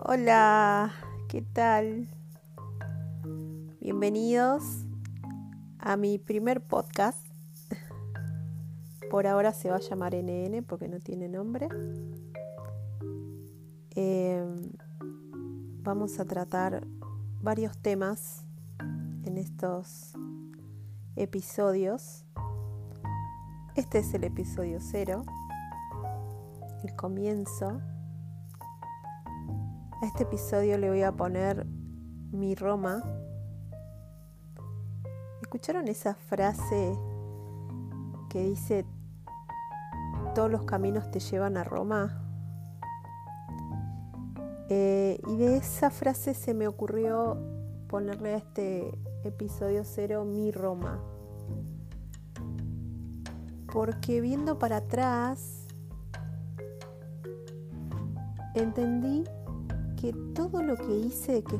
Hola, ¿qué tal? Bienvenidos a mi primer podcast. Por ahora se va a llamar NN porque no tiene nombre. Em, vamos a tratar varios temas en estos episodios. Este es el episodio cero, el comienzo a este episodio le voy a poner mi Roma. ¿Escucharon esa frase que dice todos los caminos te llevan a Roma? Eh, y de esa frase se me ocurrió ponerle a este episodio cero mi Roma. Porque viendo para atrás, entendí que todo lo que hice, que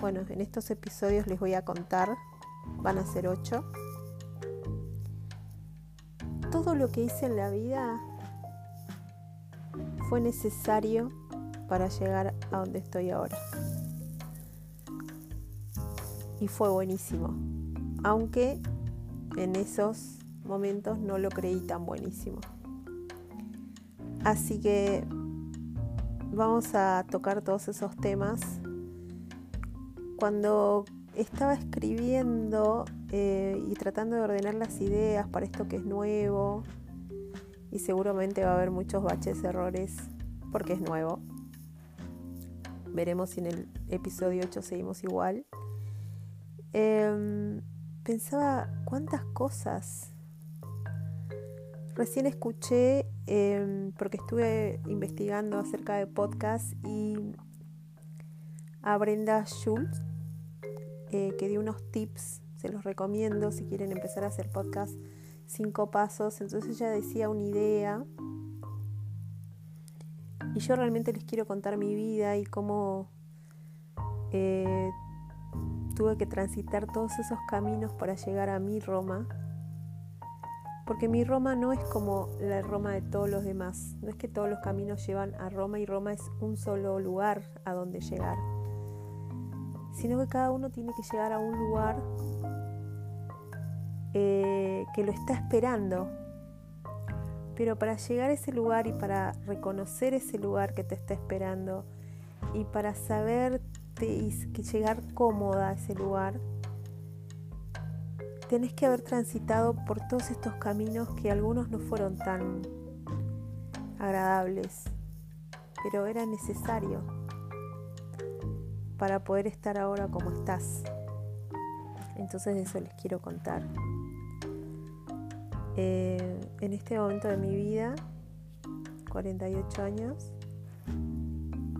bueno, en estos episodios les voy a contar, van a ser ocho, todo lo que hice en la vida fue necesario para llegar a donde estoy ahora. Y fue buenísimo, aunque en esos momentos no lo creí tan buenísimo. Así que vamos a tocar todos esos temas. Cuando estaba escribiendo eh, y tratando de ordenar las ideas para esto que es nuevo, y seguramente va a haber muchos baches, errores, porque es nuevo. Veremos si en el episodio 8 seguimos igual. Em, pensaba cuántas cosas Recién escuché, em, porque estuve investigando acerca de podcast y a Brenda Schultz, eh, que dio unos tips, se los recomiendo si quieren empezar a hacer podcast, cinco pasos. Entonces ella decía una idea y yo realmente les quiero contar mi vida y cómo eh, tuve que transitar todos esos caminos para llegar a mi Roma porque mi Roma no es como la Roma de todos los demás. No es que todos los caminos llevan a Roma y Roma es un solo lugar a donde llegar. Sino que cada uno tiene que llegar a un lugar eh, que lo está esperando. Pero para llegar a ese lugar y para reconocer ese lugar que te está esperando y para saber que llegar cómoda a ese lugar, tenés que haber transitado por todos estos caminos que algunos no fueron tan agradables, pero era necesario para poder estar ahora como estás. Entonces eso les quiero contar. Eh, en este momento de mi vida, 48 años,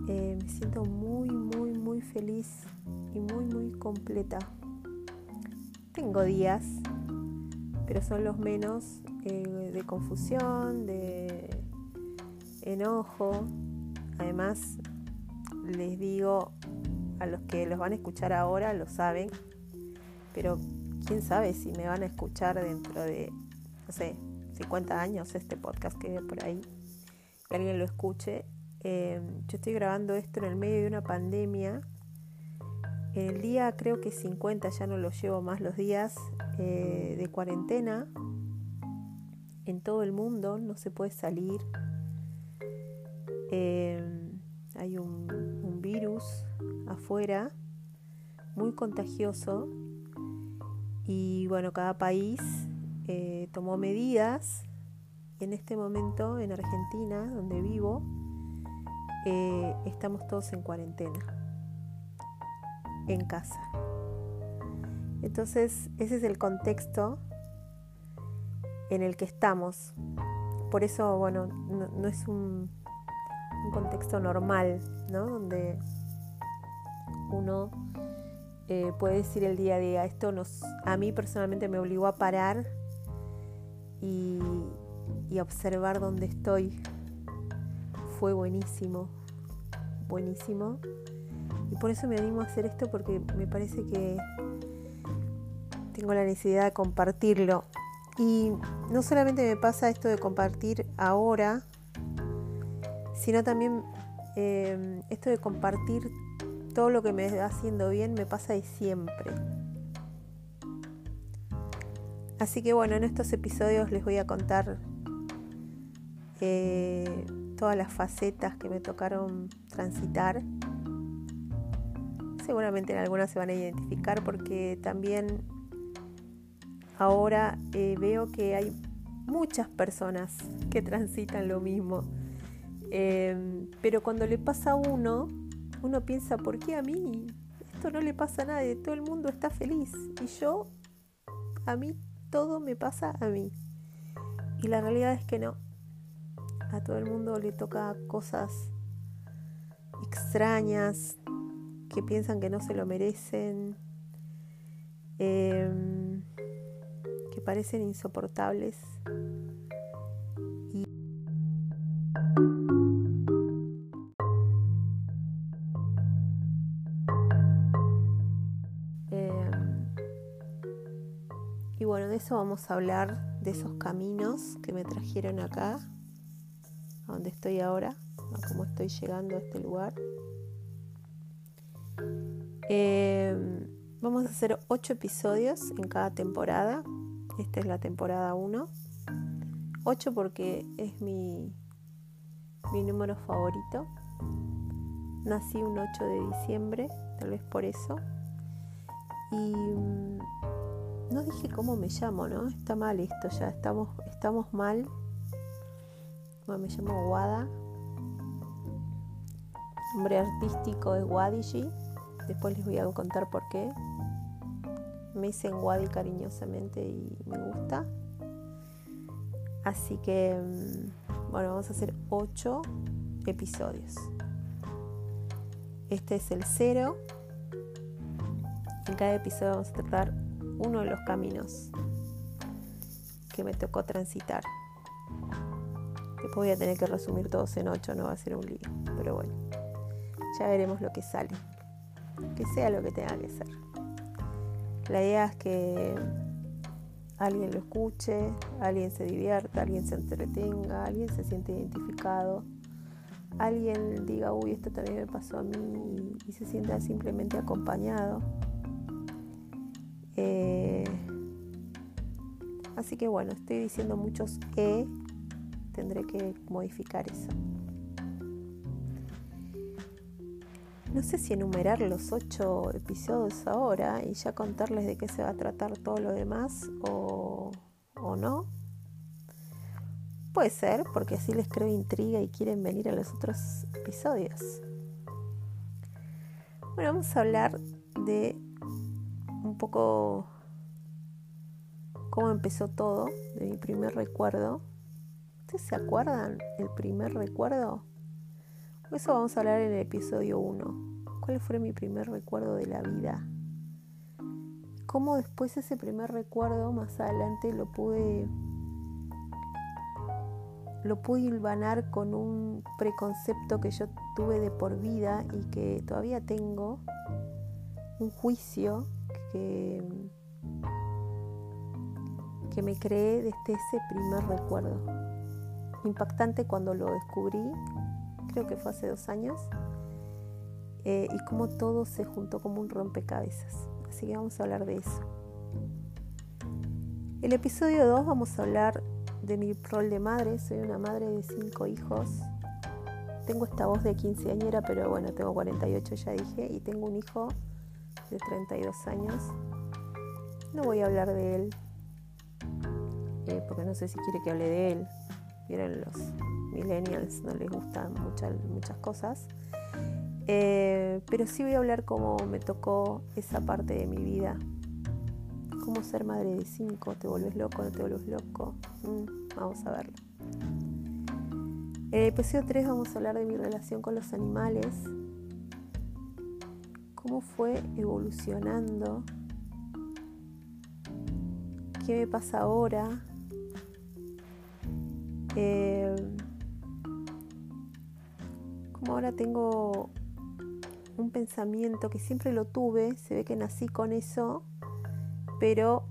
eh, me siento muy, muy, muy feliz y muy, muy completa tengo días, pero son los menos eh, de confusión, de enojo. Además, les digo a los que los van a escuchar ahora, lo saben, pero quién sabe si me van a escuchar dentro de, no sé, 50 años este podcast que por ahí, que alguien lo escuche. Eh, yo estoy grabando esto en el medio de una pandemia el día creo que 50, ya no lo llevo más los días eh, de cuarentena. En todo el mundo no se puede salir. Em, hay un, virus afuera muy contagioso y bueno, cada país eh, tomó medidas. En este momento en Argentina, donde vivo, eh, estamos todos en cuarentena en casa. Entonces, ese es el contexto en el que estamos. Por eso, bueno, no, es un, contexto normal, ¿no? Donde uno eh, puede decir el día a día, esto nos, a mí personalmente me obligó a parar y, y observar dónde estoy. Fue buenísimo, buenísimo. Y por eso me animo a hacer esto porque me parece que tengo la necesidad de compartirlo. Y no solamente me pasa esto de compartir ahora, sino también eh, esto de compartir todo lo que me va haciendo bien me pasa de siempre. Así que bueno, en estos episodios les voy a contar eh, todas las facetas que me tocaron transitar. Seguramente en algunas se van a identificar porque también ahora eh, veo que hay muchas personas que transitan lo mismo. Em, pero cuando le pasa a uno, uno piensa, ¿por qué a mí? Esto no le pasa a nadie, todo el mundo está feliz. Y yo, a mí, todo me pasa a mí. Y la realidad es que no. A todo el mundo le toca cosas extrañas, que piensan que no se lo merecen, em, que parecen insoportables. Em, y bueno, de eso vamos a hablar, de esos caminos que me trajeron acá, a donde estoy ahora, a cómo estoy llegando a este lugar. Em, vamos a hacer ocho episodios en cada temporada. Esta es la temporada 1. 8 porque es mi, mi número favorito. Nací un 8 de diciembre, tal vez por eso. Y mm, no dije cómo me llamo, ¿no? Está mal esto ya, estamos, estamos mal. Bueno, me llamo Wada. Nombre artístico es Wadiji. Después les voy a contar por qué. Me dicen Wadi cariñosamente y me gusta. Así que, mm, bueno, vamos a hacer 8 episodios. Este es el cero. En cada episodio vamos a tratar uno de los caminos que me tocó transitar. Después voy a tener que resumir todos en 8, no va a ser un lío. Pero bueno, ya veremos lo que sale que sea lo que tenga que ser. La idea es que alguien lo escuche, alguien se divierta, alguien se entretenga, alguien se siente identificado, alguien diga, uy, esto también me pasó a mí y, se sienta simplemente acompañado. Eh, así que bueno, estoy diciendo muchos E, tendré que modificar eso. No sé si enumerar los ocho episodios ahora y ya contarles de qué se va a tratar todo lo demás o, o no. Puede ser, porque así les creo intriga y quieren venir a los otros episodios. Bueno, vamos a hablar de un poco cómo empezó todo, de mi primer recuerdo. ¿Ustedes se acuerdan el primer recuerdo? Eso vamos a hablar en el episodio 1. ¿Cuál fue mi primer recuerdo de la vida? Cómo después ese primer recuerdo más adelante lo pude lo pude hilvanar con un preconcepto que yo tuve de por vida y que todavía tengo, un juicio que, que me creé desde ese primer recuerdo. Impactante cuando lo descubrí creo que fue hace dos años, eh, y cómo todo se juntó como un rompecabezas. Así que vamos a hablar de eso. El episodio 2 vamos a hablar de mi rol de madre. Soy una madre de cinco hijos. Tengo esta voz de quinceañera, pero bueno, tengo 48 ya dije, y tengo un hijo de 32 años. No voy a hablar de él, eh, porque no sé si quiere que hable de él. Vieron los millennials no les gustan muchas, muchas cosas. Eh, pero sí voy a hablar cómo me tocó esa parte de mi vida. Cómo ser madre de cinco, te vuelves loco, no te vuelves loco. Mm, vamos a verlo. En el episodio 3 vamos a hablar de mi relación con los animales. Cómo fue evolucionando. ¿Qué me pasa ahora? Eh, como ahora tengo un pensamiento que siempre lo tuve, se ve que nací con eso, pero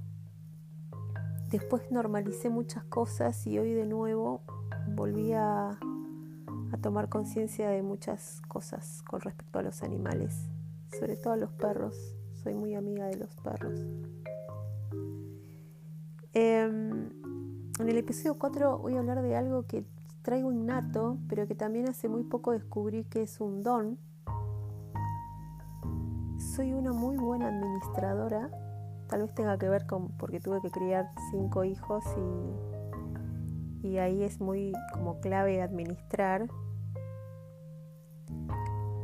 después normalicé muchas cosas y hoy de nuevo volví a, tomar conciencia de muchas cosas con respecto a los animales, sobre todo a los perros. Soy muy amiga de los perros. Em, en el episodio 4 voy a hablar de algo que traigo innato, pero que también hace muy poco descubrí que es un don. Soy una muy buena administradora, tal vez tenga que ver con porque tuve que criar cinco hijos y, y ahí es muy como clave administrar.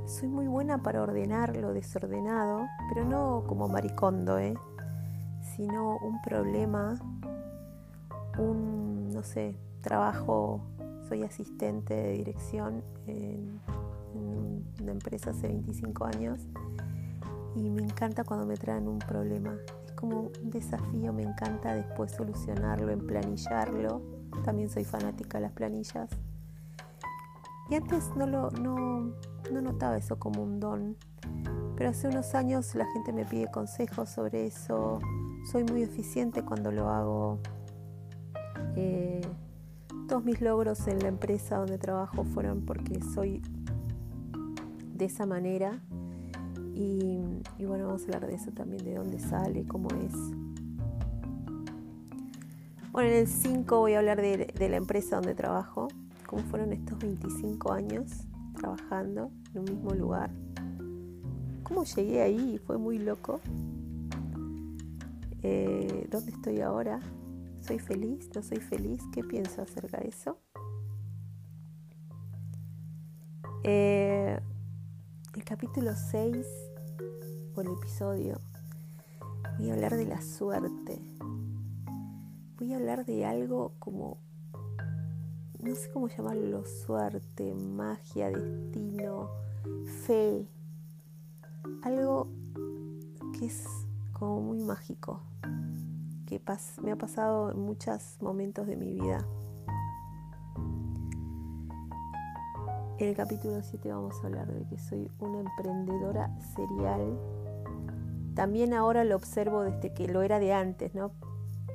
Soy muy buena para ordenar lo desordenado, pero no como maricondo, ¿eh? sino un problema, un, no sé, trabajo, soy asistente de dirección en, una empresa hace 25 años y me encanta cuando me traen un problema. Es como un desafío, me encanta después solucionarlo, emplanillarlo. También soy fanática de las planillas. Y antes no, lo, no, no notaba eso como un don, pero hace unos años la gente me pide consejos sobre eso. Soy muy eficiente cuando lo hago. Eh, todos mis logros en la empresa donde trabajo fueron porque soy de esa manera. Y, bueno, vamos a hablar de eso también, de dónde sale, cómo es. Bueno, en el 5 voy a hablar de, la empresa donde trabajo, cómo fueron estos 25 años trabajando en un mismo lugar. ¿Cómo llegué ahí? Fue muy loco. Eh, ¿Dónde estoy ahora? ¿Soy feliz? ¿No soy feliz? ¿Qué pienso acerca de eso? Eh, el capítulo 6 o el episodio voy a hablar de la suerte. Voy a hablar de algo como no sé cómo llamarlo, suerte, magia, destino, fe, algo que es como muy mágico, que me ha pasado en muchos momentos de mi vida. En el capítulo 7 vamos a hablar de que soy una emprendedora serial. También ahora lo observo desde que lo era de antes, ¿no?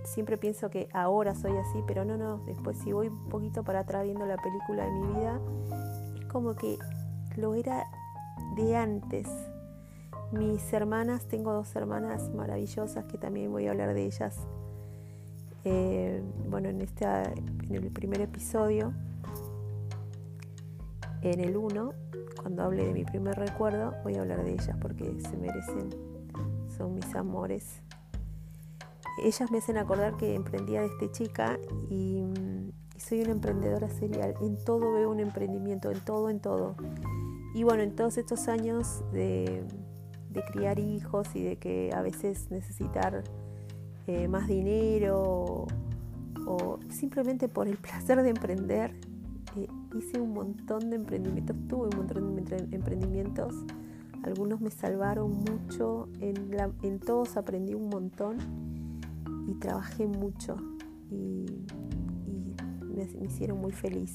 siempre pienso que ahora soy así, pero no, no, después si voy un poquito para atrás viendo la película de mi vida, es como que lo era de antes. Mis hermanas, tengo dos hermanas maravillosas que también voy a hablar de ellas. Eh, bueno, en, esta, en el primer episodio, en el 1, cuando hable de mi primer recuerdo, voy a hablar de ellas porque se merecen, son mis amores ellas me hacen acordar que emprendía desde chica y, soy una emprendedora serial. En todo veo un emprendimiento, en todo, en todo. Y bueno, en todos estos años de, criar hijos y de que a veces necesitar eh, más dinero o, simplemente por el placer de emprender, eh, hice un montón de emprendimientos, tuve un montón de emprendimientos. Algunos me salvaron mucho, en, en todos aprendí un montón y trabajé mucho y, me, hicieron muy feliz.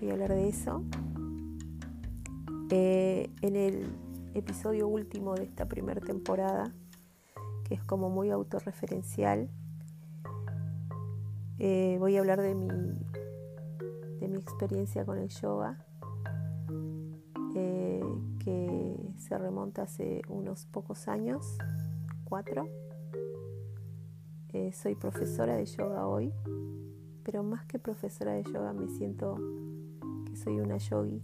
Voy a hablar de eso. Eh, en el episodio último de esta primera temporada, que es como muy autorreferencial, eh, voy a hablar de mi, de mi experiencia con el yoga, eh, que se remonta hace unos pocos años, cuatro. Eh, soy profesora de yoga hoy, pero más que profesora de yoga me siento que soy una yogi.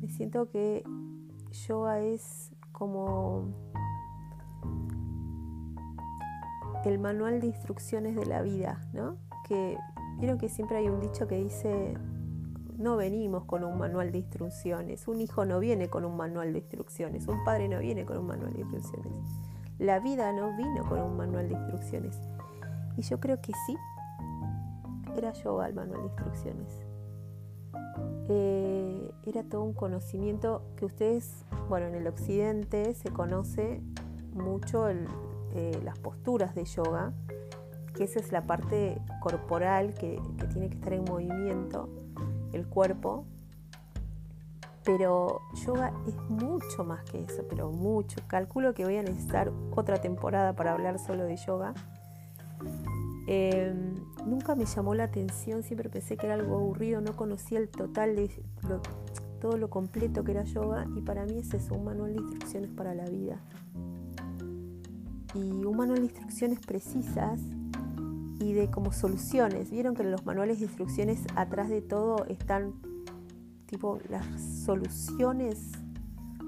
Me siento que yoga es como el manual de instrucciones de la vida, ¿no? Que vieron que siempre hay un dicho que dice no venimos con un manual de instrucciones, un hijo no viene con un manual de instrucciones, un padre no viene con un manual de instrucciones. La vida no vino con un manual de instrucciones. Y yo creo que sí, era yoga el manual de instrucciones. Eh, era todo un conocimiento que ustedes, bueno, en el occidente se conoce mucho eh, las posturas de yoga, que esa es la parte corporal que tiene que estar en movimiento, el cuerpo, pero yoga es mucho más que eso, pero mucho. Calculo que voy a necesitar otra temporada para hablar solo de yoga. Em, nunca me llamó la atención, siempre pensé que era algo aburrido, no conocía el total de todo lo completo que era yoga y para mí es eso, un manual de instrucciones para la vida. Y un manual de instrucciones precisas y de como soluciones. Vieron que en los manuales de instrucciones atrás de todo están tipo las soluciones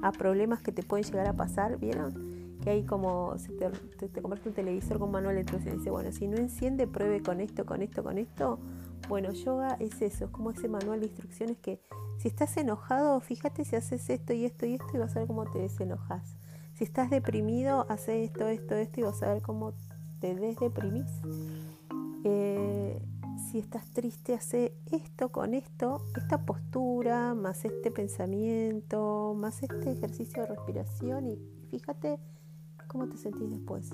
a problemas que te pueden llegar a pasar, ¿vieron? Que hay como, si te, te, un televisor con manual y dice, bueno, si no enciende, pruebe con esto, con esto, con esto. Bueno, yoga es eso, es como ese manual de instrucciones que si estás enojado, fíjate si haces esto y esto y esto y vas a ver cómo te desenojas. Si estás deprimido, hace esto, esto, esto y vas a ver cómo te desdeprimís. Eh, si estás triste, hace esto con esto, esta postura, más este pensamiento, más este ejercicio de respiración y fíjate cómo te sentís después.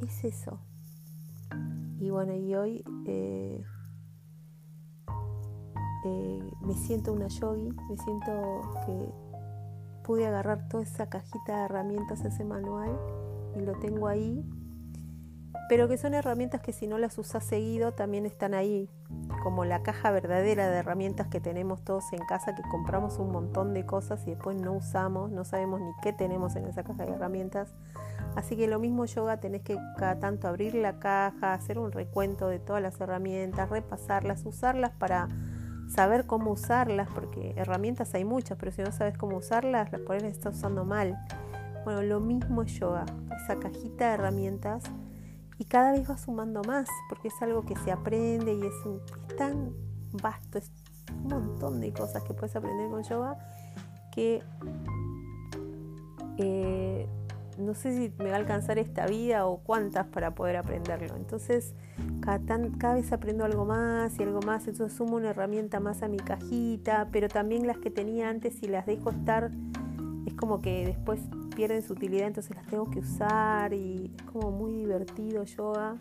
Es eso. Y bueno, y hoy eh, eh, me siento una yogi, me siento que pude agarrar toda esa cajita de herramientas, ese manual, y lo tengo ahí pero que son herramientas que si no las usas seguido también están ahí, como la caja verdadera de herramientas que tenemos todos en casa, que compramos un montón de cosas y después no usamos, no sabemos ni qué tenemos en esa caja de herramientas. Así que lo mismo yoga, tenés que cada tanto abrir la caja, hacer un recuento de todas las herramientas, repasarlas, usarlas para saber cómo usarlas, porque herramientas hay muchas, pero si no sabes cómo usarlas, las por ahí las usando mal. Bueno, lo mismo es yoga, esa cajita de herramientas y cada vez va sumando más, porque es algo que se aprende y es, tan vasto, es un montón de cosas que puedes aprender con yoga que eh, no sé si me va a alcanzar esta vida o cuántas para poder aprenderlo. Entonces, cada, vez aprendo algo más y algo más, entonces sumo una herramienta más a mi cajita, pero también las que tenía antes y las dejo estar, es como que después pierden su utilidad, entonces las tengo que usar y es como muy divertido yoga.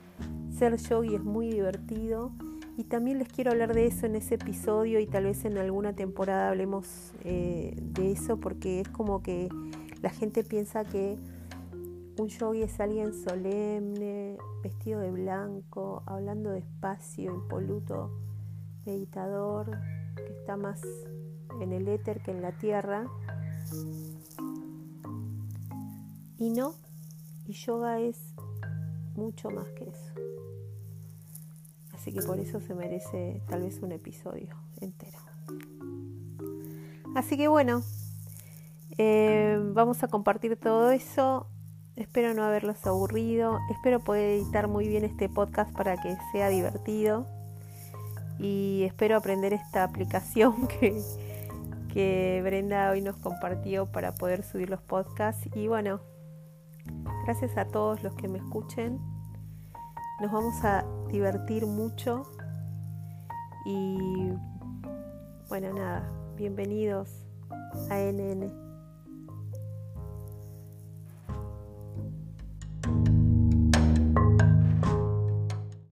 Ser yogi es muy divertido. Y también les quiero hablar de eso en ese episodio y tal vez en alguna temporada hablemos eh, de eso porque es como que la gente piensa que un yogi es alguien solemne, vestido de blanco, hablando despacio, impoluto, meditador, que está más en el éter que en la tierra. Y no, y yoga es mucho más que eso. Así que por eso se merece tal vez un episodio entero. Así que bueno, eh, vamos a compartir todo eso. Espero no haberlos aburrido. Espero poder editar muy bien este podcast para que sea divertido. Y espero aprender esta aplicación que, que Brenda hoy nos compartió para poder subir los podcasts. Y bueno, Gracias a todos los que me escuchen. Nos vamos a divertir mucho. Y bueno, nada, bienvenidos a NN.